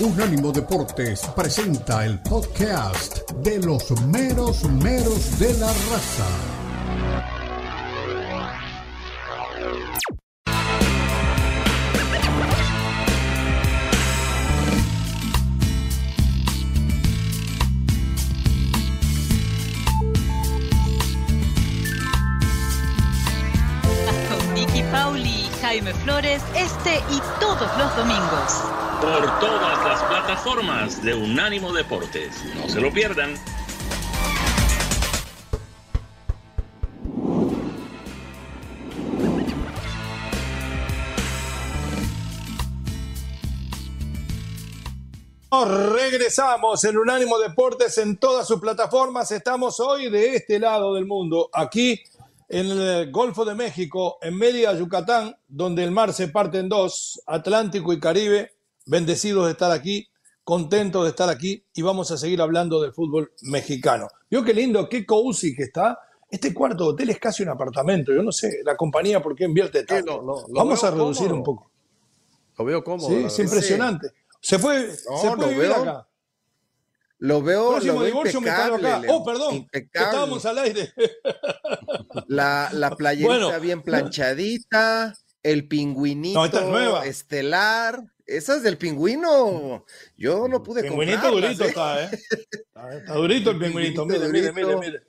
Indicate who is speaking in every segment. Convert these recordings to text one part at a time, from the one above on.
Speaker 1: Unánimo Deportes presenta el podcast de los meros meros de la raza.
Speaker 2: Con Nicky Pauli Jaime Flores este y todos los domingos.
Speaker 3: Por todas las plataformas de Unánimo Deportes. No se lo pierdan.
Speaker 4: Regresamos en Unánimo Deportes en todas sus plataformas. Estamos hoy de este lado del mundo, aquí en el Golfo de México, en Mérida, Yucatán, donde el mar se parte en dos, Atlántico y Caribe. Bendecidos de estar aquí, contentos de estar aquí y vamos a seguir hablando del fútbol mexicano. Vio qué lindo, qué cozy que está. Este cuarto de hotel es casi un apartamento. Yo no sé la compañía por qué invierte tanto.
Speaker 5: lo- lo
Speaker 4: vamos a reducir
Speaker 5: cómodo.
Speaker 4: un poco.
Speaker 5: Lo veo cómodo.
Speaker 4: Sí, es impresionante. Se puede,
Speaker 5: No,
Speaker 4: se vivir
Speaker 5: veo
Speaker 4: acá.
Speaker 5: Lo veo,
Speaker 4: Próximo
Speaker 5: lo veo
Speaker 4: divorcio me acá.
Speaker 5: Leo.
Speaker 4: Oh, perdón,
Speaker 5: Impecable.
Speaker 4: estábamos al aire.
Speaker 5: La, la playerita
Speaker 4: Bueno.
Speaker 5: bien planchadita, el pingüinito
Speaker 4: No, esta es nueva.
Speaker 5: estelar. Esa es del pingüino. Yo no pude
Speaker 4: Pingüinito durito
Speaker 5: ¿eh?
Speaker 4: está, ¿eh? Está, durito el pingüinito. Mire, mire, mire, mire.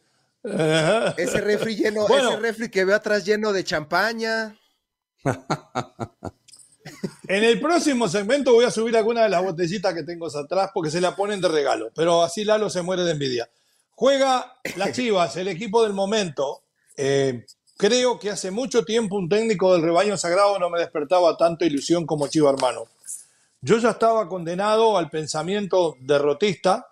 Speaker 5: Ese refri lleno,
Speaker 4: Bueno.
Speaker 5: ese refri que veo atrás lleno de champaña.
Speaker 4: En el próximo segmento voy a subir alguna de las botellitas que tengo atrás porque se la ponen de regalo. Pero así Lalo se muere de envidia. Juega las Chivas, el equipo del momento. Eh, creo que hace mucho tiempo un técnico del rebaño sagrado no me despertaba tanta ilusión como Chiva hermano. Yo ya estaba condenado al pensamiento derrotista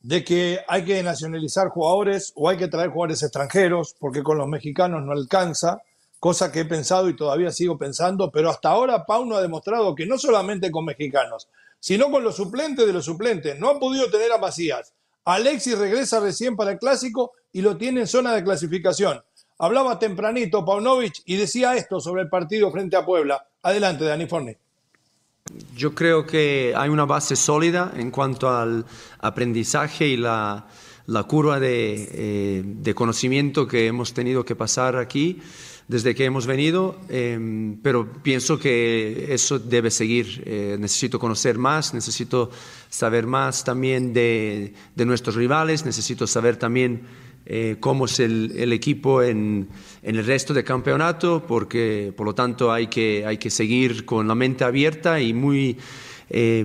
Speaker 4: de que hay que nacionalizar jugadores o hay que traer jugadores extranjeros porque con los mexicanos no alcanza, cosa que he pensado y todavía sigo pensando, pero hasta ahora Pauno ha demostrado que no solamente con mexicanos, sino con los suplentes de los suplentes, no han podido tener a Macías. Alexis regresa recién para el clásico y lo tiene en zona de clasificación. Hablaba tempranito Paunovic y decía esto sobre el partido frente a Puebla. Adelante, Dani Forni.
Speaker 6: Yo creo que hay una base sólida en cuanto al aprendizaje y la, la curva de, eh, de conocimiento que hemos tenido que pasar aquí desde que hemos venido, eh, pero pienso que eso debe seguir. Eh, necesito conocer más, necesito saber más también de, de nuestros rivales, necesito saber también eh, cómo es el, equipo en, el resto del campeonato, porque por lo tanto hay que, hay que seguir con la mente abierta y muy, eh,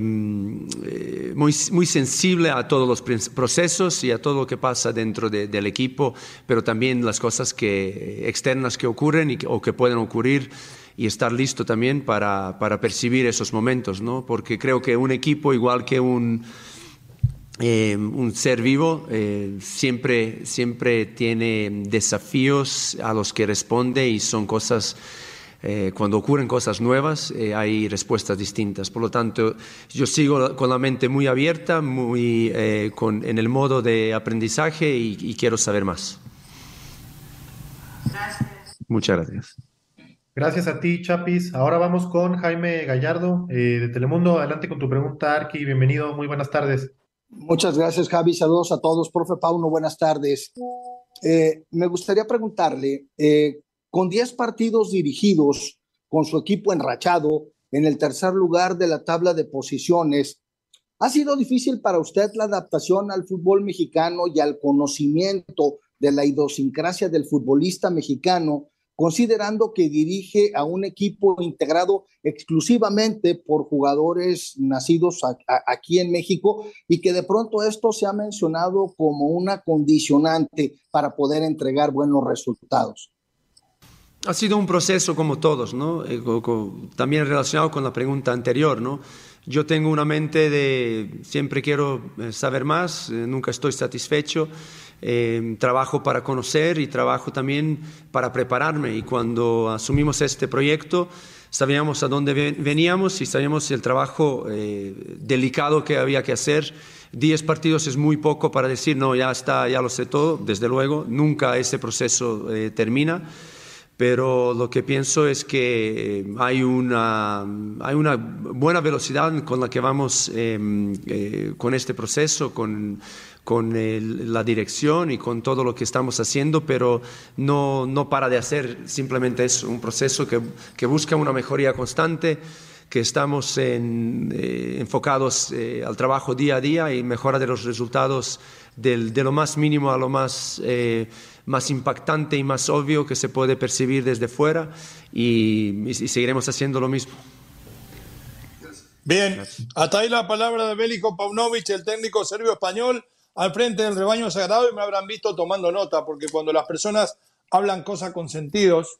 Speaker 6: eh, muy, muy sensible a todos los procesos y a todo lo que pasa dentro de- del equipo, pero también las cosas que, externas que ocurren o que pueden ocurrir y estar listo también para, para percibir esos momentos, ¿no? porque creo que un equipo igual que un eh, un ser vivo eh, siempre, siempre tiene desafíos a los que responde y son cosas, eh, cuando ocurren cosas nuevas, eh, hay respuestas distintas. Por lo tanto, yo sigo con la mente muy abierta, muy, eh, con, en el modo de aprendizaje y, y quiero saber más. Muchas gracias.
Speaker 7: Gracias a ti, Chapis. Ahora vamos con Jaime Gallardo eh, de Telemundo. Adelante con tu pregunta, Arqui. Bienvenido, muy buenas tardes.
Speaker 8: Muchas gracias, Javi. Saludos a todos. Profe Pauno, buenas tardes. Eh, me gustaría preguntarle, eh, con 10 partidos dirigidos, con su equipo enrachado, en el tercer lugar de la tabla de posiciones, ¿ha sido difícil para usted la adaptación al fútbol mexicano y al conocimiento de la idiosincrasia del futbolista mexicano, considerando que dirige a un equipo integrado exclusivamente por jugadores nacidos aquí en México y que de pronto esto se ha mencionado como una condicionante para poder entregar buenos resultados.
Speaker 6: Ha sido un proceso como todos, ¿no? Eh, también relacionado con la pregunta anterior, ¿no? Yo tengo una mente de siempre quiero eh, saber más, eh, nunca estoy satisfecho, eh, trabajo para conocer y trabajo también para prepararme. Y cuando asumimos este proyecto, sabíamos a dónde ven- veníamos y sabíamos el trabajo eh, delicado que había que hacer. Diez partidos es muy poco para decir, no, ya está, ya lo sé todo, desde luego, nunca ese proceso eh, termina pero lo que pienso es que hay una, hay una buena velocidad con la que vamos em, eh, con este proceso, con, con la dirección y con todo lo que estamos haciendo, pero no, no para de hacer simplemente eso, un proceso que, que busca una mejoría constante que estamos en, eh, enfocados eh, al trabajo día a día y mejora de los resultados del, de lo más mínimo a lo más más impactante y más obvio que se puede percibir desde fuera y, seguiremos haciendo lo mismo.
Speaker 4: Bien, hasta ahí la palabra de Bélico Paunovic, el técnico serbio-español, al frente del rebaño sagrado y me habrán visto tomando nota, porque cuando las personas hablan cosas con sentidos,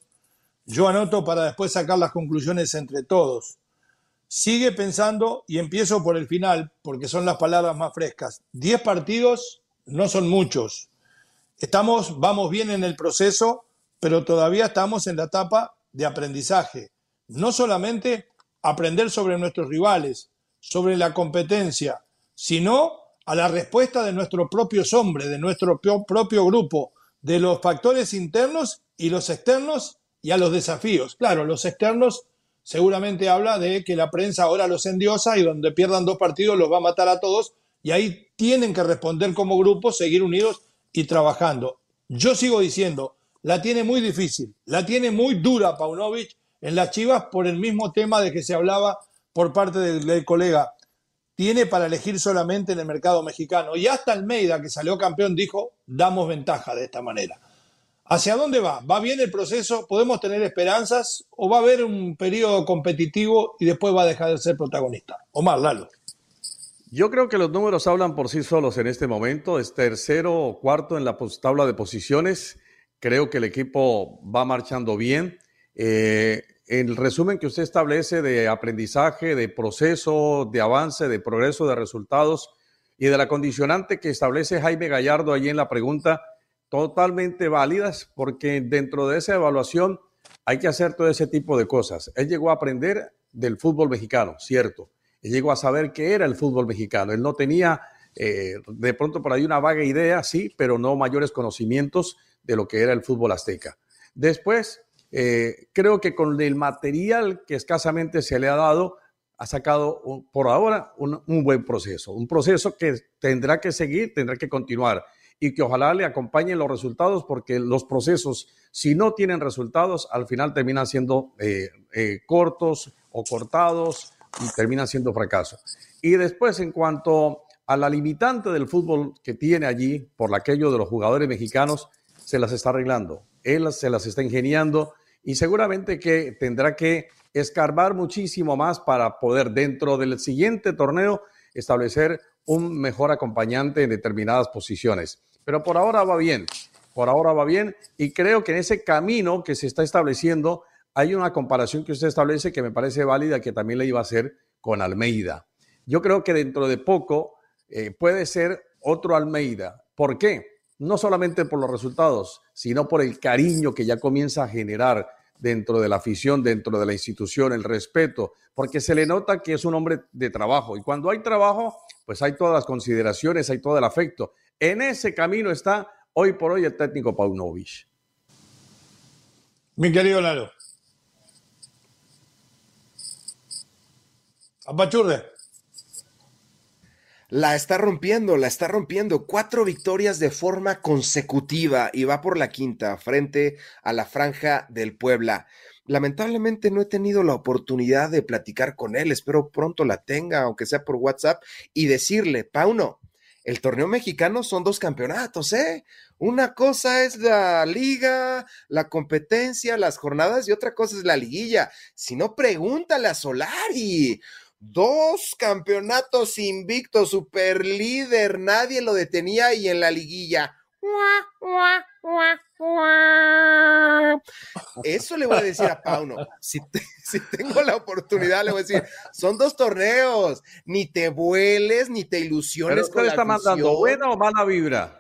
Speaker 4: yo anoto para después sacar las conclusiones entre todos. Sigue pensando y empiezo por el final, porque son las palabras más frescas. Diez partidos no son muchos. Estamos, vamos bien en el proceso, pero todavía estamos en la etapa de aprendizaje. No solamente aprender sobre nuestros rivales, sobre la competencia, sino a la respuesta de nuestros propios hombres, de nuestro propio grupo, de los factores internos y los externos y a los desafíos. Claro, los externos seguramente habla de que la prensa ahora los endiosa y donde pierdan dos partidos los va a matar a todos y ahí tienen que responder como grupo, seguir unidos y trabajando. Yo sigo diciendo, la tiene muy difícil, la tiene muy dura Paunovic en las Chivas por el mismo tema de que se hablaba por parte del, colega. Tiene para elegir solamente en el mercado mexicano. Y hasta Almeida, que salió campeón, dijo, damos ventaja de esta manera. ¿Hacia dónde va? ¿Va bien el proceso? ¿Podemos tener esperanzas? ¿O va a haber un periodo competitivo y después va a dejar de ser protagonista? Omar, Lalo.
Speaker 9: Yo creo que los números hablan por sí solos en este momento. Es tercero o cuarto en la tabla de posiciones. Creo que el equipo va marchando bien. Eh, el resumen que usted establece de aprendizaje, de proceso, de avance, de progreso, de resultados y de la condicionante que establece Jaime Gallardo allí en la pregunta, totalmente válidas, porque dentro de esa evaluación hay que hacer todo ese tipo de cosas. Él llegó a aprender del fútbol mexicano, cierto llegó a saber qué era el fútbol mexicano. Él no tenía eh, de pronto por ahí una vaga idea, sí, pero no mayores conocimientos de lo que era el fútbol azteca. Después, eh, creo que con el material que escasamente se le ha dado, ha sacado por ahora un, buen proceso, un proceso que tendrá que seguir, tendrá que continuar y que ojalá le acompañen los resultados porque los procesos, si no tienen resultados, al final terminan siendo eh, cortos o cortados y termina siendo fracaso. Y después, en cuanto a la limitante del fútbol que tiene allí, por aquello de los jugadores mexicanos, se las está arreglando. Él se las está ingeniando y seguramente que tendrá que escarbar muchísimo más para poder dentro del siguiente torneo establecer un mejor acompañante en determinadas posiciones. Pero por ahora va bien, por ahora va bien y creo que en ese camino que se está estableciendo hay una comparación que usted establece que me parece válida que también le iba a hacer con Almeida. Yo creo que dentro de poco eh, puede ser otro Almeida. ¿Por qué? No solamente por los resultados, sino por el cariño que ya comienza a generar dentro de la afición, dentro de la institución, el respeto, porque se le nota que es un hombre de trabajo. Y cuando hay trabajo, pues hay todas las consideraciones, hay todo el afecto. En ese camino está hoy por hoy el técnico Paunovic.
Speaker 4: Mi querido Lalo. Apachurde.
Speaker 5: La está rompiendo, la está rompiendo. Cuatro victorias de forma consecutiva y va por la quinta frente a la franja del Puebla. Lamentablemente no he tenido la oportunidad de platicar con él. Espero pronto la tenga, aunque sea por WhatsApp, y decirle, Pauno, el torneo mexicano son dos campeonatos, ¿eh? Una cosa es la liga, la competencia, las jornadas y otra cosa es la liguilla. Si no, pregúntale a Solari dos campeonatos invictos, super líder, nadie lo detenía y en la liguilla. Eso le voy a decir a Pauno. Si, si, tengo la oportunidad, le voy a decir, son dos torneos, ni te vueles, ni te ilusiones.
Speaker 9: ¿Pero está mandando buena o mala vibra?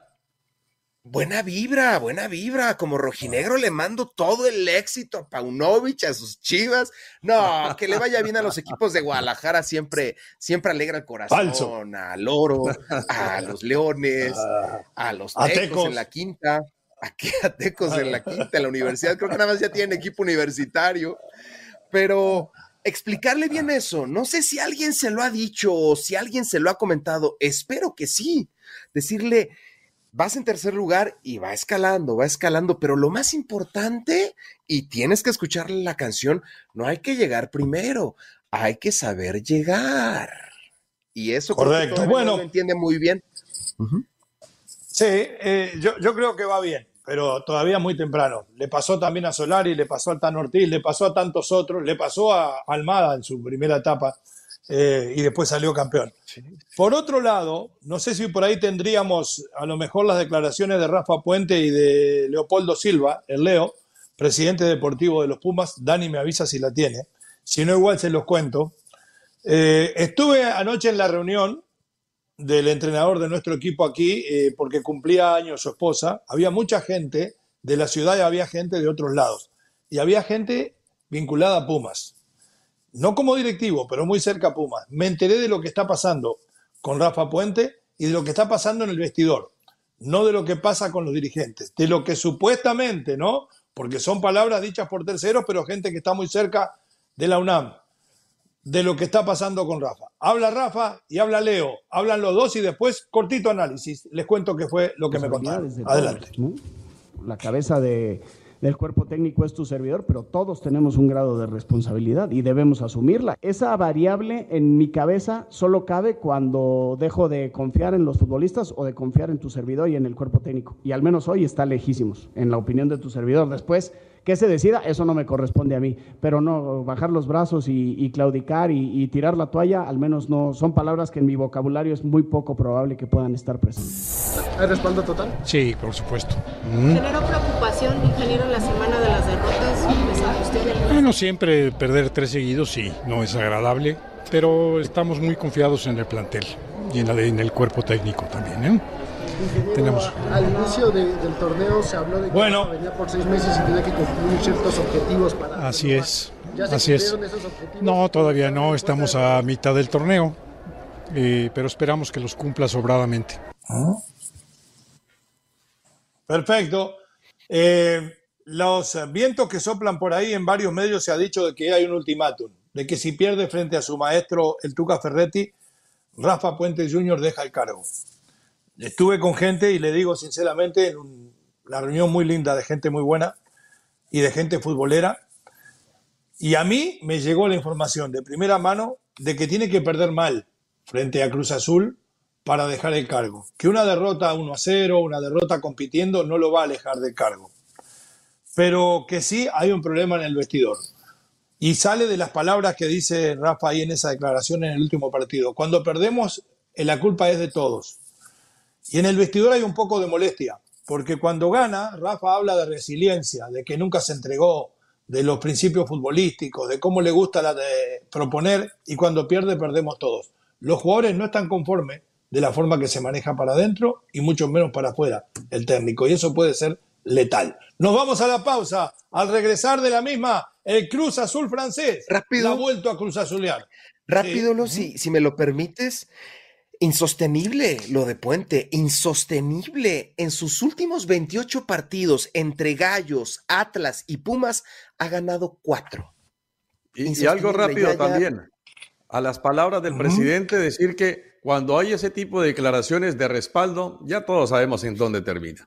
Speaker 5: Buena vibra, buena vibra. Como rojinegro le mando todo el éxito a Paunovic, a sus chivas. No, que le vaya bien a los equipos de Guadalajara, siempre, siempre alegra el corazón. A Loro, a los Leones, ah, a los Tecos en la quinta. aquí a Tecos en la quinta, en la universidad. Creo que nada más ya tiene equipo universitario. Pero explicarle bien eso, no sé si alguien se lo ha dicho o si alguien se lo ha comentado, espero que sí. Decirle, vas en tercer lugar y va escalando, va escalando, pero lo más importante, y tienes que escucharle la canción, no hay que llegar primero, hay que saber llegar. Y eso
Speaker 4: Correcto. bueno,
Speaker 5: lo entiende muy bien.
Speaker 4: Sí, eh, yo, yo, creo que va bien, pero todavía muy temprano. Le pasó también a Solari, le pasó a Tan Ortiz, le pasó a tantos otros, le pasó a Almada en su primera etapa eh, y después salió campeón. Por otro lado, no sé si por ahí tendríamos a lo mejor las declaraciones de Rafa Puente y de Leopoldo Silva, el Leo, presidente deportivo de los Pumas. Dani me avisa si la tiene. Si no, igual se los cuento. Eh, estuve anoche en la reunión del entrenador de nuestro equipo aquí, eh, porque cumplía años su esposa, había mucha gente de la ciudad y había gente de otros lados. Y había gente vinculada a Pumas. No como directivo, pero muy cerca a Pumas. Me enteré de lo que está pasando con Rafa Puente y de lo que está pasando en el vestidor. No de lo que pasa con los dirigentes. De lo que supuestamente, ¿no? Porque son palabras dichas por terceros, pero gente que está muy cerca de la UNAM de lo que está pasando con Rafa. Habla Rafa y habla Leo, hablan los dos y después cortito análisis. Les cuento qué fue lo que me contaron. Adelante.
Speaker 10: La cabeza de, del cuerpo técnico es tu servidor, pero todos tenemos un grado de responsabilidad y debemos asumirla. Esa variable en mi cabeza solo cabe cuando dejo de confiar en los futbolistas o de confiar en tu servidor y en el cuerpo técnico. Y al menos hoy está lejísimos, en la opinión de tu servidor. Después que se decida, eso no me corresponde a mí, pero no bajar los brazos y, claudicar y, tirar la toalla, al menos no, son palabras que en mi vocabulario es muy poco probable que puedan estar presentes.
Speaker 11: ¿Hay respaldo total?
Speaker 12: Sí, por supuesto.
Speaker 13: ¿Generó preocupación, ingeniero, en la semana de las derrotas?
Speaker 12: Bueno, siempre perder tres seguidos, sí, no es agradable, pero estamos muy confiados en el plantel y en, en el cuerpo técnico también. ¿eh?
Speaker 11: Tenemos. Al inicio del torneo se habló de que
Speaker 4: bueno.
Speaker 11: venía por seis meses y tenía que cumplir ciertos objetivos para.
Speaker 12: Así es. Así es. No, todavía no. Estamos a mitad del torneo, eh, pero esperamos que los cumpla sobradamente.
Speaker 4: Perfecto. Eh, los vientos que soplan por ahí en varios medios se ha dicho de que hay un ultimátum, de que si pierde frente a su maestro el Tuca Ferretti, Rafa Puente Jr. deja el cargo. Estuve con gente y le digo sinceramente, en una reunión muy linda de gente muy buena y de gente futbolera. Y a mí me llegó la información de primera mano de que tiene que perder mal frente a Cruz Azul para dejar el cargo. Que una derrota 1 a 0, una derrota compitiendo, no lo va a alejar del cargo. Pero que sí hay un problema en el vestidor. Y sale de las palabras que dice Rafa ahí en esa declaración en el último partido. Cuando perdemos, eh, la culpa es de todos. Y en el vestidor hay un poco de molestia, porque cuando gana, Rafa habla de resiliencia, de que nunca se entregó, de los principios futbolísticos, de cómo le gusta la de proponer, y cuando pierde, perdemos todos. Los jugadores no están conformes de la forma que se maneja para adentro y mucho menos para afuera el técnico, y eso puede ser letal. Nos vamos a la pausa. Al regresar de la misma, el Cruz Azul francés
Speaker 5: Rápido.
Speaker 4: ha vuelto a Cruz Azulear.
Speaker 5: Rápido, si, si me lo permites, Insostenible lo de Puente, insostenible. En sus últimos 28 partidos entre Gallos, Atlas y Pumas ha ganado cuatro.
Speaker 9: Y, algo rápido también. A las palabras del presidente decir que cuando hay ese tipo de declaraciones de respaldo, ya todos sabemos en dónde termina.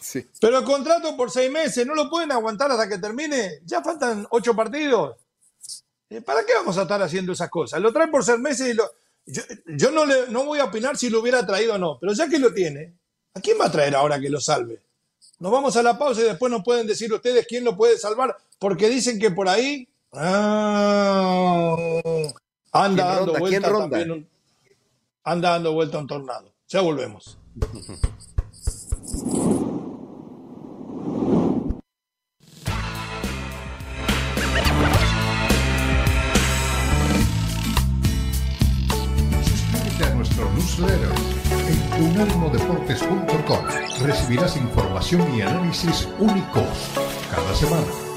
Speaker 4: Sí. Pero el contrato por seis meses, ¿no lo pueden aguantar hasta que termine? Ya faltan ocho partidos. Eh, ¿Para qué vamos a estar haciendo esas cosas? Lo traen por seis meses y lo, yo, no, le, no voy a opinar si lo hubiera traído o no, pero ya que lo tiene, ¿a quién va a traer ahora que lo salve? Nos vamos a la pausa y después nos pueden decir ustedes quién lo puede salvar, porque dicen que por ahí ah, anda dando vuelta también anda dando vuelta un tornado. Ya volvemos.
Speaker 1: newsletter en unánimodeportes.com. Recibirás información y análisis únicos cada semana.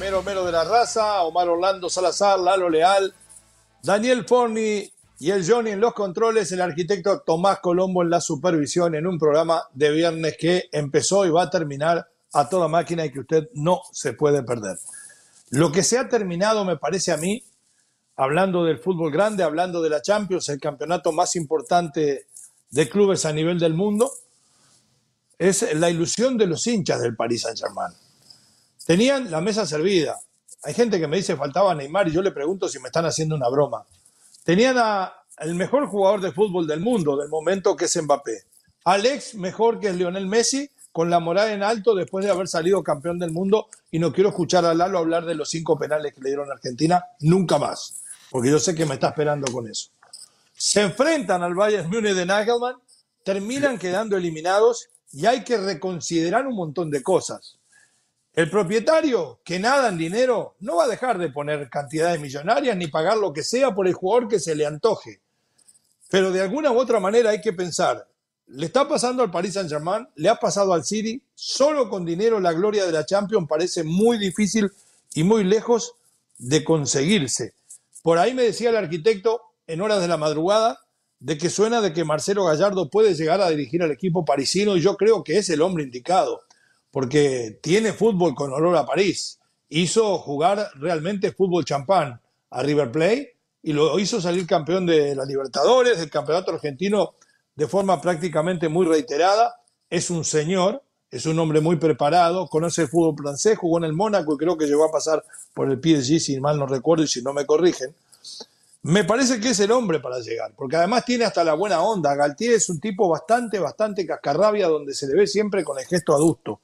Speaker 4: Mero mero de la raza, Omar Orlando Salazar, Lalo Leal, Daniel Forni y el Johnny en los controles, el arquitecto Tomás Colombo en la supervisión en un programa de viernes que empezó y va a terminar a toda máquina y que usted no se puede perder. Lo que se ha terminado, me parece a mí, hablando del fútbol grande, hablando de la Champions, el campeonato más importante de clubes a nivel del mundo, es la ilusión de los hinchas del Paris Saint-Germain. Tenían la mesa servida. Hay gente que me dice faltaba Neymar y yo le pregunto si me están haciendo una broma. Tenían al mejor jugador de fútbol del mundo del momento que es Mbappé. Alex mejor que es Lionel Messi con la moral en alto después de haber salido campeón del mundo y no quiero escuchar a Lalo hablar de los cinco penales que le dieron a Argentina nunca más, porque yo sé que me está esperando con eso. Se enfrentan al Bayern Múnich de Nagelmann, terminan quedando eliminados y hay que reconsiderar un montón de cosas. El propietario, que nada en dinero, no va a dejar de poner cantidades millonarias ni pagar lo que sea por el jugador que se le antoje. Pero de alguna u otra manera hay que pensar, le está pasando al Paris Saint-Germain, le ha pasado al City, solo con dinero la gloria de la Champions parece muy difícil y muy lejos de conseguirse. Por ahí me decía el arquitecto en horas de la madrugada de que suena de que Marcelo Gallardo puede llegar a dirigir al equipo parisino y yo creo que es el hombre indicado, porque tiene fútbol con olor a París. Hizo jugar realmente fútbol champán a River Plate y lo hizo salir campeón de la Libertadores, del Campeonato Argentino de forma prácticamente muy reiterada. Es un señor, es un hombre muy preparado, conoce el fútbol francés, jugó en el Mónaco y creo que llegó a pasar por el PSG, si mal no recuerdo y si no me corrigen. Me parece que es el hombre para llegar, porque además tiene hasta la buena onda. Galtier es un tipo bastante, bastante cascarrabia, donde se le ve siempre con el gesto adusto.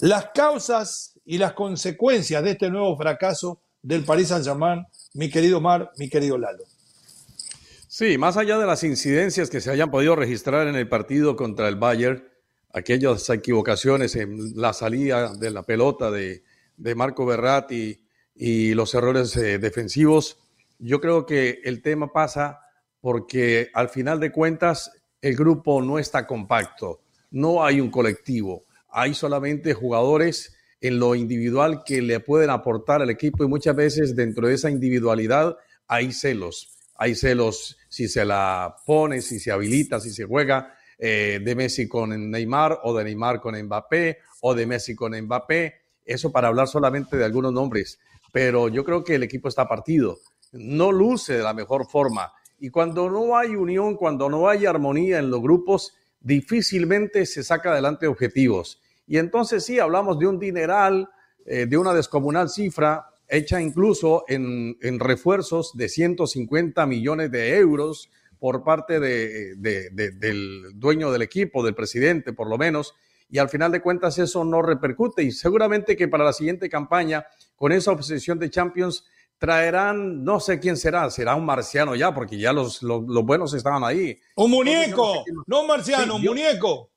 Speaker 4: Las causas y las consecuencias de este nuevo fracaso del Paris Saint-Germain, mi querido Mar, mi querido Lalo.
Speaker 9: Sí, más allá de las incidencias que se hayan podido registrar en el partido contra el Bayern, aquellas equivocaciones en la salida de la pelota de, Marco Berratti y los errores eh, defensivos, yo creo que el tema pasa porque al final de cuentas el grupo no está compacto, no hay un colectivo, hay solamente jugadores en lo individual que le pueden aportar al equipo y muchas veces dentro de esa individualidad hay celos, hay celos si se la pone, si se habilita, si se juega eh, de Messi con Neymar o de Neymar con Mbappé o de Messi con Mbappé, eso para hablar solamente de algunos nombres, pero yo creo que el equipo está partido no luce de la mejor forma. Y cuando no hay unión, cuando no hay armonía en los grupos, difícilmente se saca adelante objetivos. Y entonces sí, hablamos de un dineral, eh, de una descomunal cifra, hecha incluso en, refuerzos de 150 millones de euros por parte del dueño del equipo, del presidente por lo menos, y al final de cuentas eso no repercute y seguramente que para la siguiente campaña, con esa obsesión de Champions, traerán, no sé quién será, será un marciano ya, porque ya los, los, buenos estaban ahí.
Speaker 4: Un muñeco, no, un marciano, un muñeco.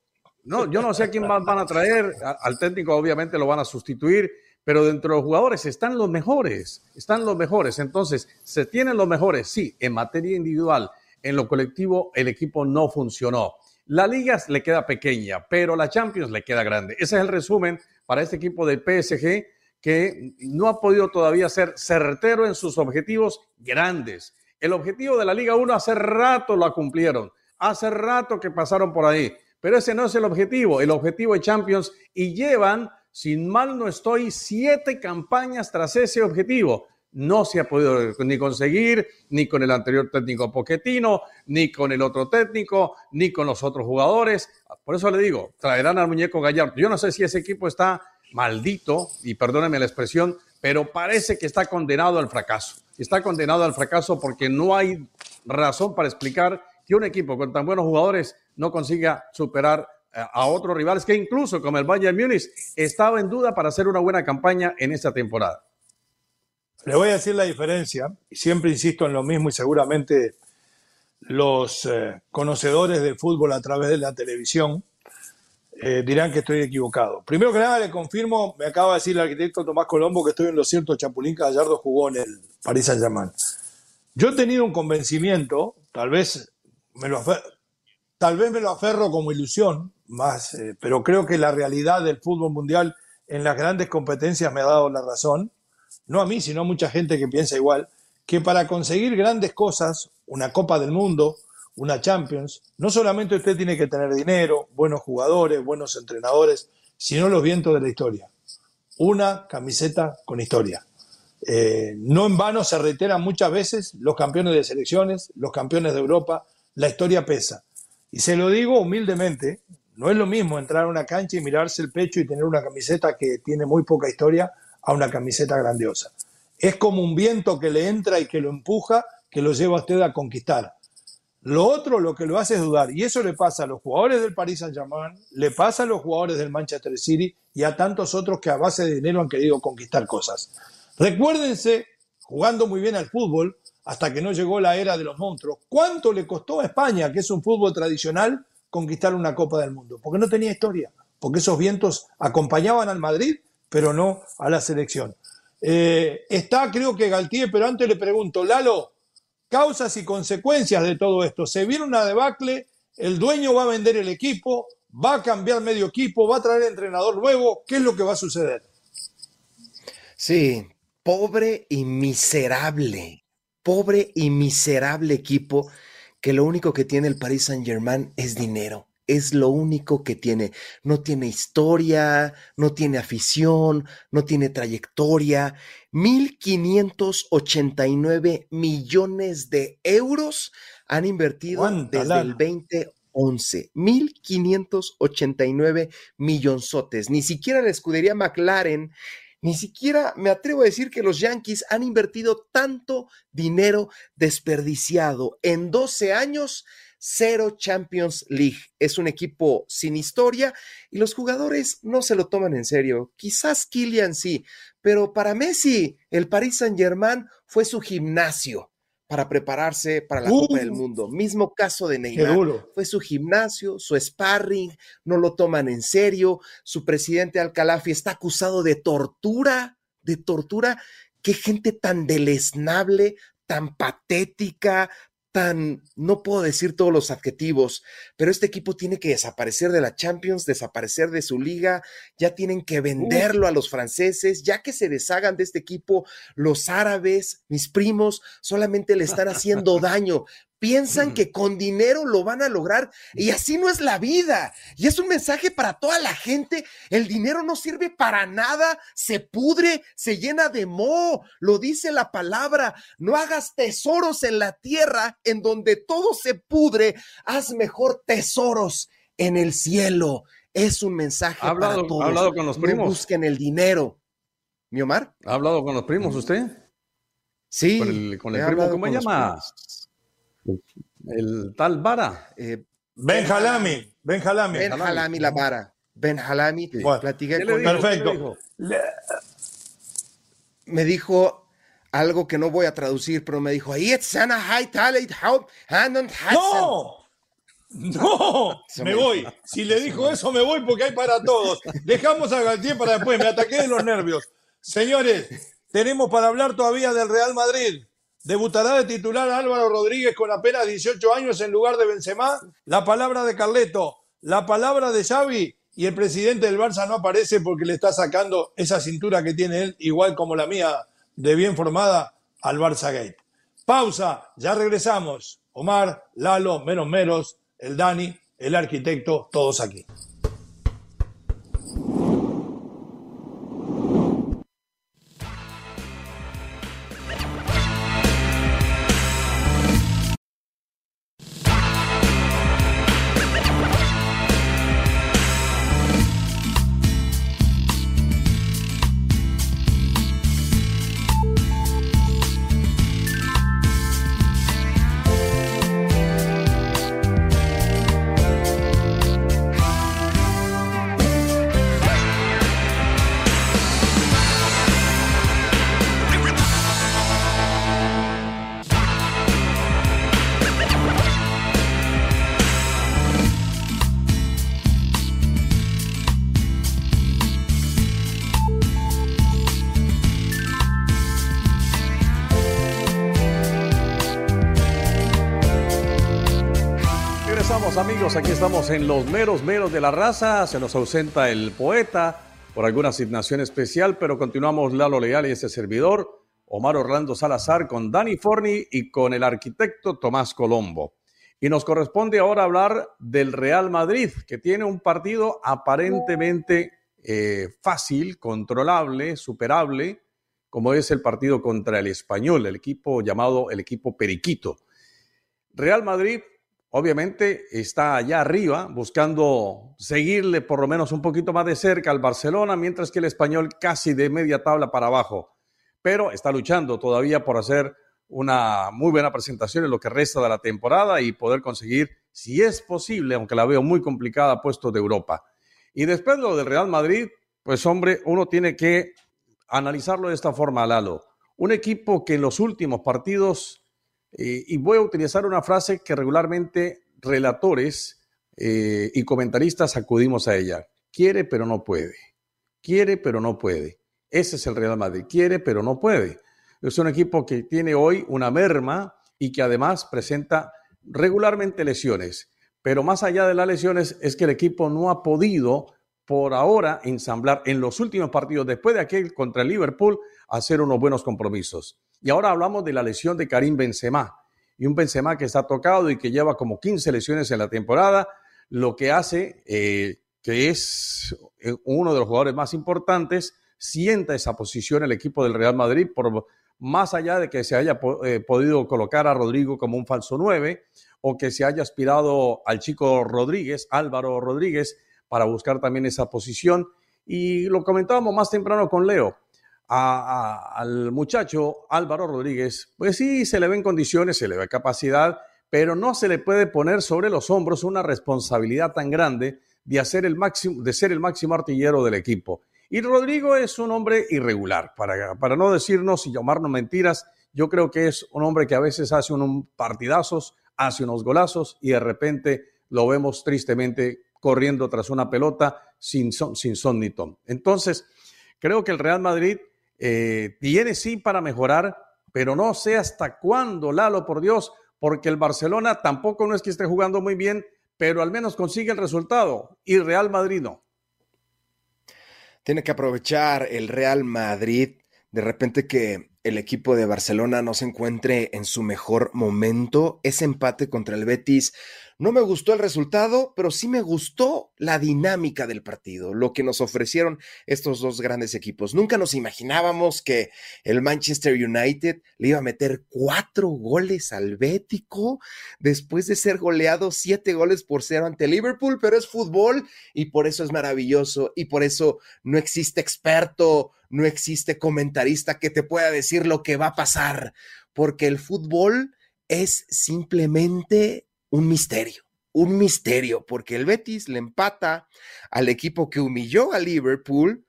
Speaker 9: No, yo no sé a quién van a traer, al técnico obviamente lo van a sustituir, pero dentro de los jugadores están los mejores, están los mejores. Entonces, se tienen los mejores, sí, en materia individual, en lo colectivo, el equipo no funcionó. La liga le queda pequeña, pero la Champions le queda grande. Ese es el resumen para este equipo del PSG que no ha podido todavía ser certero en sus objetivos grandes. El objetivo de la Liga 1 hace rato lo cumplieron, hace rato que pasaron por ahí, pero ese no es el objetivo, el objetivo de Champions y llevan, sin mal no estoy, siete campañas tras ese objetivo. No se ha podido ni conseguir, ni con el anterior técnico Poquetino, ni con el otro técnico, ni con los otros jugadores. Por eso le digo, traerán al muñeco Gallardo. Yo no sé si ese equipo está maldito, y perdóneme la expresión, pero parece que está condenado al fracaso. Está condenado al fracaso porque no hay razón para explicar que un equipo con tan buenos jugadores no consiga superar eh, a otros rivales que incluso como el Bayern Múnich estaba en duda para hacer una buena campaña en esta temporada.
Speaker 4: Le voy a decir la diferencia, y siempre insisto en lo mismo y seguramente los eh, conocedores de fútbol a través de la televisión eh, dirán que estoy equivocado. Primero que nada, le confirmo, me acaba de decir el arquitecto Tomás Colombo que estoy en lo cierto, Chapulín Gallardo jugó en el Paris Saint-Germain. Yo he tenido un convencimiento, tal vez me lo tal vez me lo aferro como ilusión, más, eh, pero creo que la realidad del fútbol mundial en las grandes competencias me ha dado la razón, no a mí, sino a mucha gente que piensa igual, que para conseguir grandes cosas, una Copa del Mundo, una Champions, no solamente usted tiene que tener dinero, buenos jugadores, buenos entrenadores, sino los vientos de la historia. Una camiseta con historia. Eh, no en vano se reiteran muchas veces los campeones de selecciones, los campeones de Europa, la historia pesa. Y se lo digo humildemente, no es lo mismo entrar a una cancha y mirarse el pecho y tener una camiseta que tiene muy poca historia a una camiseta grandiosa. Es como un viento que le entra y que lo empuja, que lo lleva a usted a conquistar. Lo otro lo que lo hace es dudar, y eso le pasa a los jugadores del Paris Saint-Germain, le pasa a los jugadores del Manchester City y a tantos otros que a base de dinero han querido conquistar cosas. Recuérdense, jugando muy bien al fútbol, hasta que no llegó la era de los monstruos, cuánto le costó a España, que es un fútbol tradicional, conquistar una Copa del Mundo, porque no tenía historia, porque esos vientos acompañaban al Madrid, pero no a la selección. Eh, está, creo que Galtier, pero antes le pregunto, Lalo, causas y consecuencias de todo esto. Se viene una debacle, el dueño va a vender el equipo, va a cambiar medio equipo, va a traer entrenador nuevo. ¿Qué es lo que va a suceder?
Speaker 5: Sí, pobre y miserable, pobre y miserable equipo que lo único que tiene el Paris Saint Germain es dinero. Es lo único que tiene. No tiene historia, no tiene afición, no tiene trayectoria. 1.589 millones de euros han invertido desde el 2011. 1.589 millonzotes. Ni siquiera la escudería McLaren ni siquiera me atrevo a decir que los Yankees han invertido tanto dinero desperdiciado en 12 años. Cero Champions League. Es un equipo sin historia y los jugadores no se lo toman en serio. Quizás Kylian sí, pero para Messi, el Paris Saint-Germain fue su gimnasio para prepararse para la Copa del Mundo. Mismo caso de Neymar. Fue su gimnasio, su sparring, no lo toman en serio. Su presidente Al-Khalafi está acusado de tortura, de tortura. Qué gente tan deleznable, tan patética, tan, no puedo decir todos los adjetivos, pero este equipo tiene que desaparecer de la Champions, desaparecer de su liga, ya tienen que venderlo a los franceses, ya que se deshagan de este equipo, los árabes, mis primos, solamente le están haciendo daño piensan que con dinero lo van a lograr y así no es la vida. Y es un mensaje para toda la gente. El dinero no sirve para nada, se pudre, se llena de moho. Lo dice la palabra. No hagas tesoros en la tierra en donde todo se pudre. Haz mejor tesoros en el cielo. Es un mensaje para todos.
Speaker 9: ¿Ha hablado con los primos?
Speaker 5: No busquen el dinero. ¿Mi Omar?
Speaker 9: ¿Ha hablado con los primos usted?
Speaker 5: Sí.
Speaker 9: Con el, con el primo, ¿cómo se llama? El tal Vara.
Speaker 5: Eh,
Speaker 4: ben Jalami. Ben Jalami.
Speaker 5: Ben Jalami la Vara. Ben Jalami. Platiqué con
Speaker 4: Perfecto.
Speaker 5: Me dijo algo que no voy a traducir, pero me dijo,
Speaker 4: ¡No! ¡No! Me voy. Si le dijo eso, me voy porque hay para todos. Dejamos a Galtier para después. Me ataqué de los nervios. Señores, tenemos para hablar todavía del Real Madrid. Debutará de titular Álvaro Rodríguez con apenas 18 años en lugar de Benzema. La palabra de Carleto, la palabra de Xavi y el presidente del Barça no aparece porque le está sacando esa cintura que tiene él, igual como la mía, de bien formada, al Barça Gate. Pausa, ya regresamos. Omar, Lalo, Menos Meros, el Dani, el arquitecto, todos aquí.
Speaker 9: Aquí estamos en los meros meros de la raza. Se nos ausenta el poeta por alguna asignación especial, pero continuamos Lalo Leal y este servidor, Omar Orlando Salazar, con Dani Forni y con el arquitecto Tomás Colombo. Y nos corresponde ahora hablar del Real Madrid, que tiene un partido aparentemente eh, fácil, controlable, superable, como es el partido contra el español, el equipo llamado el equipo Periquito. Real Madrid obviamente está allá arriba buscando seguirle por lo menos un poquito más de cerca al Barcelona, mientras que el español casi de media tabla para abajo. Pero está luchando todavía por hacer una muy buena presentación en lo que resta de la temporada y poder conseguir, si es posible, aunque la veo muy complicada, puestos de Europa. Y después lo del Real Madrid, pues hombre, uno tiene que analizarlo de esta forma, Lalo. Un equipo que en los últimos partidos, eh, y voy a utilizar una frase que regularmente relatores eh, y comentaristas acudimos a ella, quiere pero no puede, quiere pero no puede. Ese es el Real Madrid, quiere pero no puede. Es un equipo que tiene hoy una merma y que además presenta regularmente lesiones. Pero más allá de las lesiones es que el equipo no ha podido por ahora ensamblar en los últimos partidos, después de aquel contra el Liverpool, hacer unos buenos compromisos. Y ahora hablamos de la lesión de Karim Benzema. Y un Benzema que está tocado y que lleva como 15 lesiones en la temporada, lo que hace eh, que es eh, uno de los jugadores más importantes, sienta esa posición el equipo del Real Madrid, por más allá de que se haya eh, podido colocar a Rodrigo como un falso 9 o que se haya aspirado al chico Rodríguez, Álvaro Rodríguez, para buscar también esa posición. Y lo comentábamos más temprano con Leo. Al muchacho Álvaro Rodríguez, pues sí, se le ven condiciones, se le ve capacidad, pero no se le puede poner sobre los hombros una responsabilidad tan grande de, hacer el máximo, de ser el máximo artillero del equipo. Y Rodrigo es un hombre irregular, para, para no decirnos y llamarnos mentiras, yo creo que es un hombre que a veces hace un partidazos, hace unos golazos y de repente lo vemos tristemente corriendo tras una pelota sin son, sin ni ton. Entonces, creo que el Real Madrid eh, tiene sí para mejorar, pero no sé hasta cuándo, Lalo, por Dios, porque el Barcelona tampoco no es que esté jugando muy bien, pero al menos consigue el resultado y Real Madrid no.
Speaker 5: Tiene que aprovechar el Real Madrid de repente que el equipo de Barcelona no se encuentre en su mejor momento. Ese empate contra el Betis no me gustó el resultado, pero sí me gustó la dinámica del partido, lo que nos ofrecieron estos dos grandes equipos. Nunca nos imaginábamos que el Manchester United le iba a meter cuatro goles al Bético después de ser goleado siete goles por cero ante Liverpool, pero es fútbol y por eso es maravilloso y por eso no existe experto, no existe comentarista que te pueda decir lo que va a pasar, porque el fútbol es simplemente un misterio, un misterio, porque el Betis le empata al equipo que humilló a Liverpool,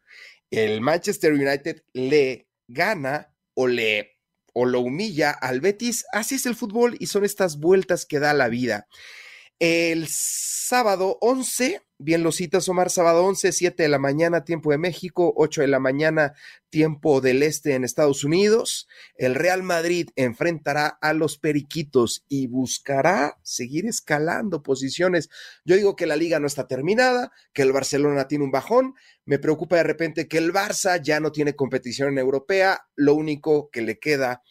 Speaker 5: el Manchester United le gana o le o lo humilla al Betis, así es el fútbol y son estas vueltas que da la vida. El sábado 11 Bien lo citas, Omar, sábado 11, 7 de la mañana, tiempo de México, 8 de la mañana, tiempo del este en Estados Unidos. El Real Madrid enfrentará a los Periquitos y buscará seguir escalando posiciones. Yo digo que la liga no está terminada, que el Barcelona tiene un bajón. Me preocupa de repente que el Barça ya no tiene competición en europea. Lo único que le queda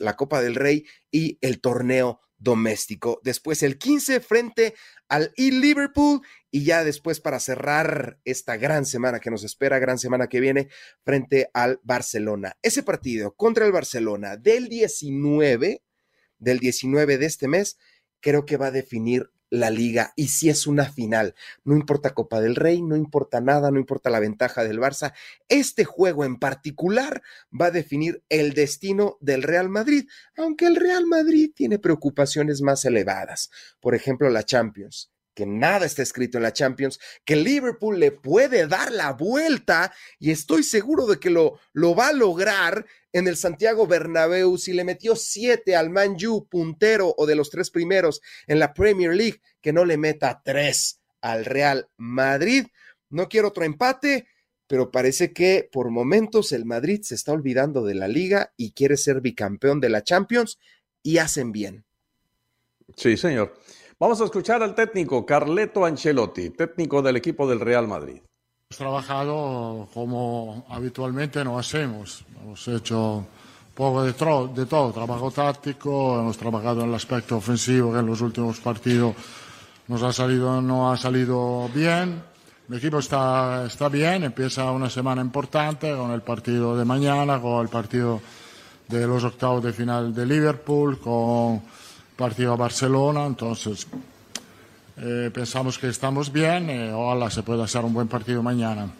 Speaker 5: la Copa del Rey y el torneo doméstico. Después el 15 frente al e Liverpool y ya después para cerrar esta gran semana que nos espera, gran semana que viene frente al Barcelona. Ese partido contra el Barcelona del 19 del 19 de este mes creo que va a definir la liga y si es una final, no importa Copa del Rey, no importa nada, no importa la ventaja del Barça, este juego en particular va a definir el destino del Real Madrid, aunque el Real Madrid tiene preocupaciones más elevadas, por ejemplo la Champions que nada está escrito en la Champions, que Liverpool le puede dar la vuelta y estoy seguro de que lo, lo va a lograr en el Santiago Bernabéu. Si le metió siete al Manju, puntero o de los tres primeros en la Premier League, que no le meta tres al Real Madrid. No quiero otro empate, pero parece que por momentos el Madrid se está olvidando de la liga y quiere ser bicampeón de la Champions y hacen bien.
Speaker 9: Sí, señor. Vamos a escuchar al técnico Carleto Ancelotti, técnico del equipo del Real Madrid.
Speaker 14: Hemos trabajado como habitualmente no hacemos. Hemos hecho poco de, de, todo, trabajo táctico, hemos trabajado en el aspecto ofensivo que en los últimos partidos nos ha salido, no ha salido bien. El equipo está, está bien, empieza una semana importante con el partido de mañana, con el partido de los octavos de final de Liverpool, con partido a Barcelona, entonces eh, pensamos que estamos bien, eh, ojalá se pueda hacer un buen partido mañana.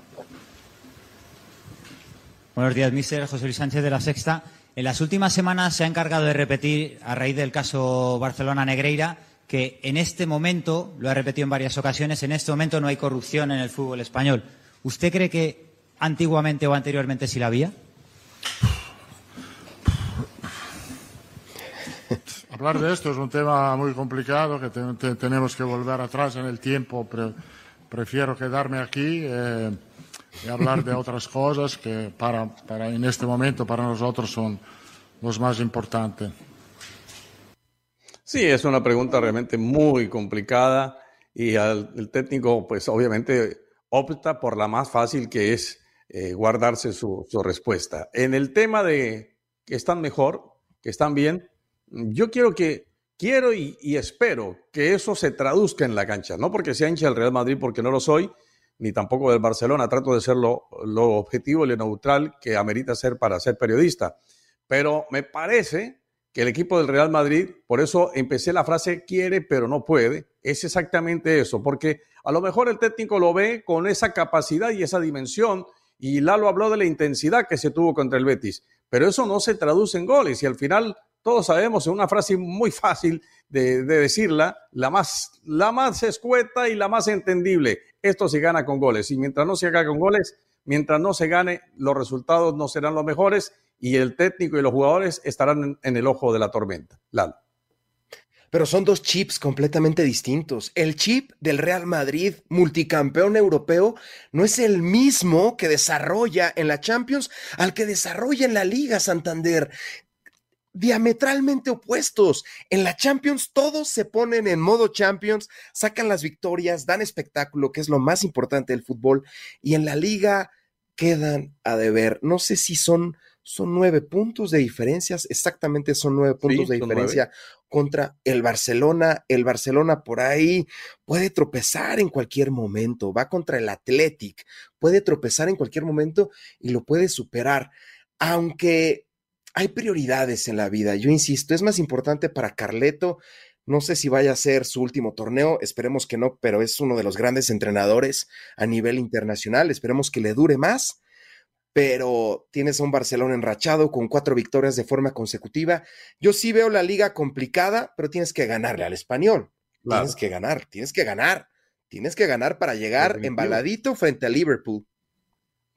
Speaker 15: Buenos días, mister José Luis Sánchez de la Sexta. En las últimas semanas se ha encargado de repetir, a raíz del caso Barcelona-Negreira, que en este momento, lo ha repetido en varias ocasiones, en este momento no hay corrupción en el fútbol español. ¿Usted cree que antiguamente o anteriormente sí la había?
Speaker 14: Hablar de esto es un tema muy complicado que tenemos que volver atrás en el tiempo. prefiero quedarme aquí eh, y hablar de otras cosas que para, para en este momento para nosotros son los más importantes.
Speaker 9: Sí, es una pregunta realmente muy complicada y el técnico, pues obviamente opta por la más fácil que es eh, guardarse su, respuesta. En el tema de que están mejor, que están bien, yo quiero que, quiero y, espero que eso se traduzca en la cancha, no porque sea hincha del Real Madrid, porque no lo soy, ni tampoco del Barcelona, trato de ser lo, lo objetivo y lo neutral que amerita ser para ser periodista, pero me parece que el equipo del Real Madrid, por eso empecé la frase quiere pero no puede, es exactamente eso, porque a lo mejor el técnico lo ve con esa capacidad y esa dimensión, y Lalo habló de la intensidad que se tuvo contra el Betis, pero eso no se traduce en goles y al final todos sabemos, en una frase muy fácil de, decirla, la más, la más escueta y la más entendible, esto se gana con goles, y mientras no se haga con goles, mientras no se gane, los resultados no serán los mejores y el técnico y los jugadores estarán en, el ojo de la tormenta. Lalo.
Speaker 5: Pero son dos chips completamente distintos. El chip del Real Madrid, multicampeón europeo, no es el mismo que desarrolla en la Champions al que desarrolla en la Liga Santander diametralmente opuestos. En la Champions todos se ponen en modo Champions, sacan las victorias, dan espectáculo, que es lo más importante del fútbol, y en la liga quedan a deber. No sé si son son nueve puntos de diferencias, exactamente son nueve puntos de diferencia contra el Barcelona. El Barcelona por ahí puede tropezar en cualquier momento, va contra el Athletic, puede tropezar en cualquier momento y lo puede superar, aunque hay prioridades en la vida. Yo insisto, es más importante para Carleto. No sé si vaya a ser su último torneo, esperemos que no, pero es uno de los grandes entrenadores a nivel internacional, esperemos que le dure más pero tienes a un Barcelona enrachado con cuatro victorias de forma consecutiva. Yo sí veo la liga complicada, pero tienes que ganarle al español. Tienes que ganar, tienes que ganar, tienes que ganar para llegar embaladito frente a Liverpool.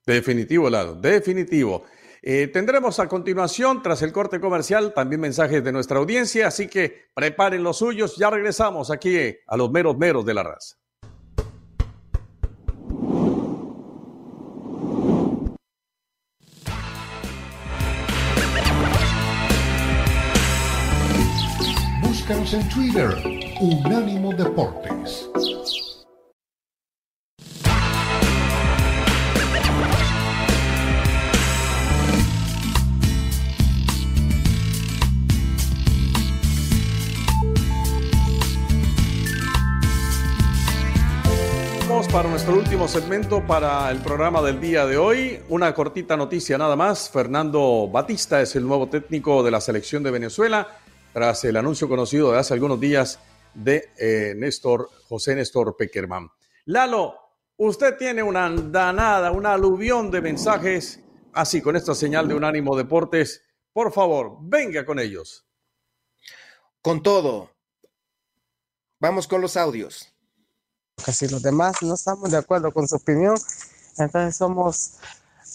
Speaker 9: Definitivo, Lado, definitivo. Eh, tendremos a continuación, tras el corte comercial, también mensajes de nuestra audiencia, así que preparen los suyos, ya regresamos aquí a los meros meros de la raza.
Speaker 1: Búscanos en Twitter, Unánimo Deportes.
Speaker 9: Nuestro último segmento para el programa del día de hoy. Una cortita noticia nada más. Fernando Batista es el nuevo técnico de la selección de Venezuela tras el anuncio conocido de hace algunos días de eh, Néstor, José Néstor Peckerman. Lalo, usted tiene una andanada, una aluvión de mensajes, así con esta señal de Unánimo Deportes. Por favor, venga con ellos.
Speaker 5: Con todo. Vamos con los audios.
Speaker 16: Casi los demás no estamos de acuerdo con su opinión, entonces somos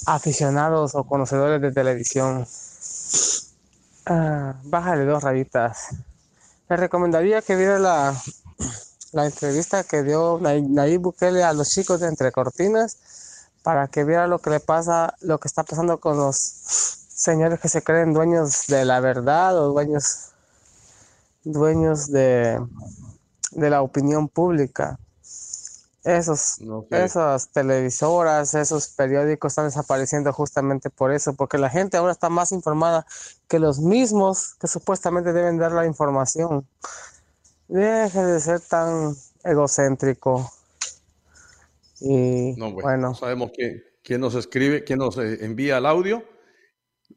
Speaker 16: aficionados o conocedores de televisión. Ah, bájale dos rayitas. Le recomendaría que viera la, la entrevista que dio Nayib Bukele a los chicos de Entre Cortinas para que viera lo que le pasa, lo que está pasando con los señores que se creen dueños de la verdad o dueños dueños de, de la opinión pública. Esos, Esas televisoras, esos periódicos están desapareciendo justamente por eso, porque la gente ahora está más informada que los mismos que supuestamente deben dar la información. Deje de ser tan egocéntrico. Y
Speaker 9: No, bueno,
Speaker 16: bueno,
Speaker 9: no sabemos quién, quién nos escribe, quién nos eh, envía el audio,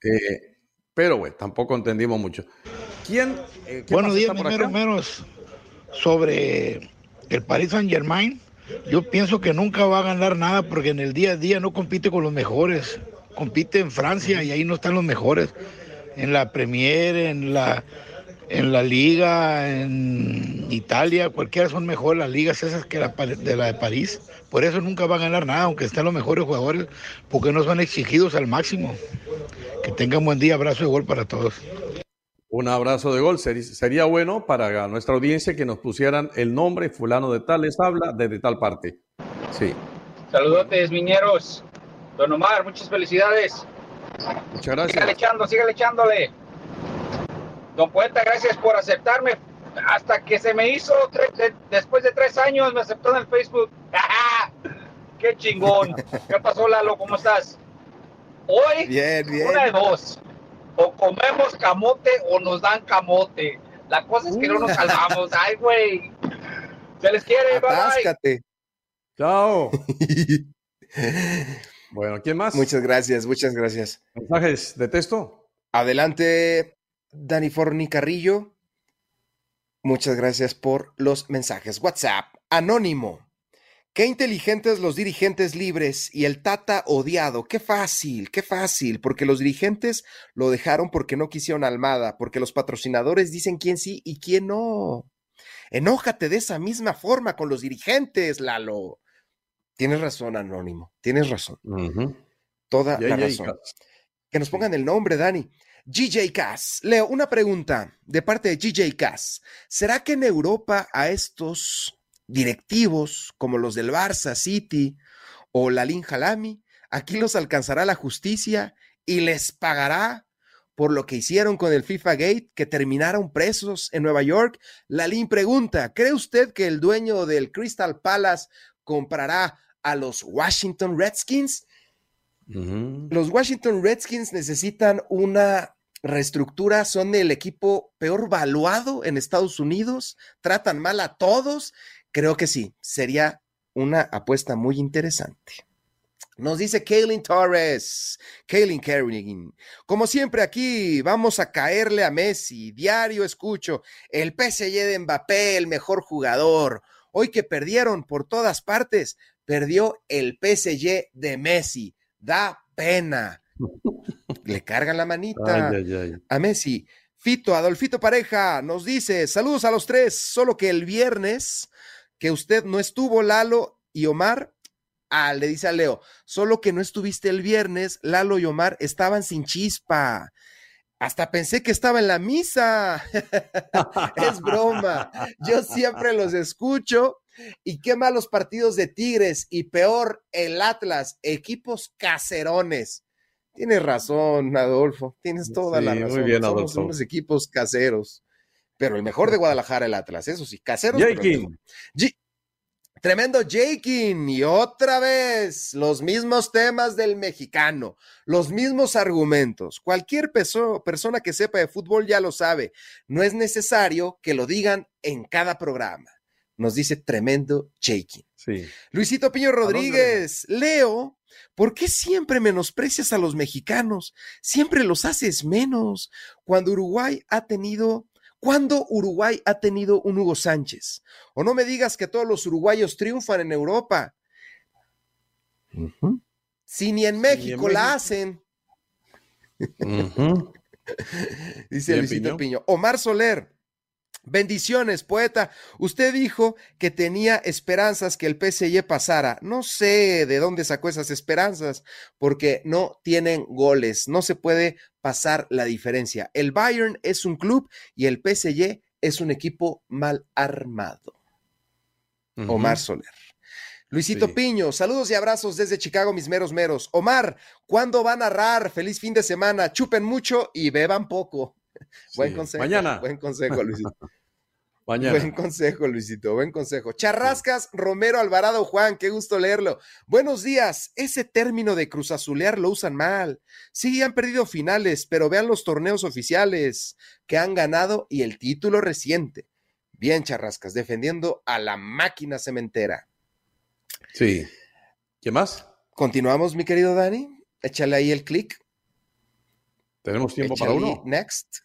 Speaker 9: eh, pero bueno, tampoco entendimos mucho. ¿Quién? eh, ¿qué
Speaker 17: Buenos días, meros meros. Sobre el Paris Saint Germain, yo pienso que nunca va a ganar nada porque en el día a día no compite con los mejores. Compite en Francia y ahí no están los mejores. En la Premier, en la, en la Liga, en Italia, cualquiera son mejores las ligas esas que la, de la de París. Por eso nunca va a ganar nada, aunque estén los mejores jugadores, porque no son exigidos al máximo. Que tengan buen día, abrazo de gol para todos.
Speaker 9: Un abrazo de gol. Sería bueno para nuestra audiencia que nos pusieran el nombre, fulano de tal les habla, desde tal parte. Sí,
Speaker 18: Saludotes, miñeros. Don Omar, muchas felicidades.
Speaker 9: muchas gracias.
Speaker 18: Sígale echando, sígale echándole. Don Poeta, gracias por aceptarme. Hasta que se me hizo, tre- de- después de tres años, me aceptó en el Facebook. ¡Ah! ¡Qué chingón! ¿Qué pasó, Lalo? ¿Cómo estás? Hoy,
Speaker 5: Bien, bien.
Speaker 18: una de dos. O comemos camote o nos dan camote. La cosa es que no nos salvamos. ¡Ay, güey! Se les quiere, bye bye.
Speaker 5: Atáscate.
Speaker 9: Chao. Bueno, ¿quién más?
Speaker 5: Muchas gracias, muchas gracias.
Speaker 9: ¿Mensajes de texto?
Speaker 5: Adelante, Dani Forni Carrillo. Muchas gracias por los mensajes. WhatsApp, anónimo. Qué inteligentes los dirigentes libres y el Tata odiado. Qué fácil, qué fácil, porque los dirigentes lo dejaron porque no quisieron Almada, porque los patrocinadores dicen quién sí y quién no. Enójate de esa misma forma con los dirigentes, Lalo. Tienes razón, Anónimo, tienes razón. Toda la razón.
Speaker 9: Cass.
Speaker 5: Que nos pongan el nombre, Dani. GJ Cass. Leo, una pregunta de parte de GJ Cass. ¿Será que en Europa a estos directivos como los del Barça City o Lalín Jalami, aquí los alcanzará la justicia y les pagará por lo que hicieron con el FIFA Gate, que terminaron presos en Nueva York? Lalín pregunta, ¿cree usted que el dueño del Crystal Palace comprará a los Washington Redskins? Los Washington Redskins necesitan una reestructura, son el equipo peor valuado en Estados Unidos, tratan mal a todos. Creo que sí, sería una apuesta muy interesante. Nos dice Kaylin Torres, Kaylin Kerrigan. Como siempre aquí vamos a caerle a Messi. Diario escucho el PSG de Mbappé, el mejor jugador. Hoy que perdieron por todas partes, perdió el PSG de Messi. Da pena. Le cargan la manita
Speaker 9: Ay, ay, ay.
Speaker 5: a Messi. Fito, Adolfito Pareja nos dice, saludos a los tres, solo que el viernes que usted no estuvo, Lalo y Omar, ah, le dice a Leo, solo que no estuviste el viernes, Lalo y Omar estaban sin chispa. Hasta pensé que estaba en la misa. es broma. Yo siempre los escucho. Y qué malos partidos de Tigres y peor el Atlas, equipos caserones. Tienes razón, Adolfo. Tienes toda
Speaker 9: Sí,
Speaker 5: la
Speaker 9: muy
Speaker 5: razón.
Speaker 9: bien,
Speaker 5: Somos
Speaker 9: Adolfo.
Speaker 5: unos equipos caseros. Pero el mejor de Guadalajara, el Atlas, eso sí, caseros.
Speaker 9: Jakin.
Speaker 5: Tremendo Jakin. Y otra vez, los mismos temas del mexicano, los mismos argumentos. Cualquier peso- persona que sepa de fútbol ya lo sabe. No es necesario que lo digan en cada programa. Nos dice tremendo Jakin.
Speaker 9: Sí.
Speaker 5: Luisito Piño Rodríguez, Leo, ¿por qué siempre menosprecias a los mexicanos? Siempre los haces menos. Cuando Uruguay ha tenido, ¿cuándo Uruguay ha tenido un Hugo Sánchez? O no me digas que todos los uruguayos triunfan en Europa. Si ni en México la
Speaker 9: México.
Speaker 5: hacen, dice Luisito
Speaker 9: Piño.
Speaker 5: Piño. Omar Soler. Bendiciones, poeta. Usted dijo que tenía esperanzas que el PSG pasara. No sé de dónde sacó esas esperanzas, porque no tienen goles. No se puede pasar la diferencia. El Bayern es un club y el PSG es un equipo mal armado. Omar Soler. Luisito
Speaker 9: Sí.
Speaker 5: Piño, saludos y abrazos desde Chicago, mis meros meros. Omar, ¿cuándo va a narrar? Feliz fin de semana. Chupen mucho y beban poco. Buen
Speaker 9: Sí.
Speaker 5: consejo.
Speaker 9: Mañana.
Speaker 5: Buen consejo, Luisito.
Speaker 9: Mañana.
Speaker 5: Buen consejo, Luisito, buen consejo. Charrascas, Romero Alvarado, Juan, qué gusto leerlo. Buenos días. Ese término de cruzazulear lo usan mal. Sí, han perdido finales, pero vean los torneos oficiales que han ganado y el título reciente. Bien, Charrascas, defendiendo a la máquina cementera.
Speaker 9: Sí. ¿Qué más?
Speaker 5: Continuamos, mi querido Dani. Échale ahí el clic.
Speaker 9: ¿Tenemos tiempo
Speaker 5: Échale
Speaker 9: para uno?
Speaker 5: Next.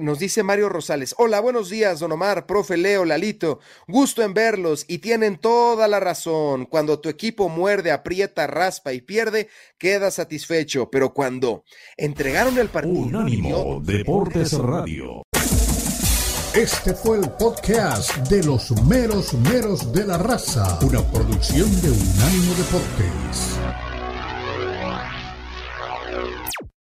Speaker 5: Nos dice Mario Rosales. Hola, buenos días, don Omar, profe Leo, Lalito. Gusto en verlos y tienen toda la razón. Cuando tu equipo muerde, aprieta, raspa y pierde, queda satisfecho. Pero cuando entregaron el partido.
Speaker 1: Unánimo Deportes Radio. Este fue el podcast de los meros meros de la raza, una producción de Unánimo Deportes.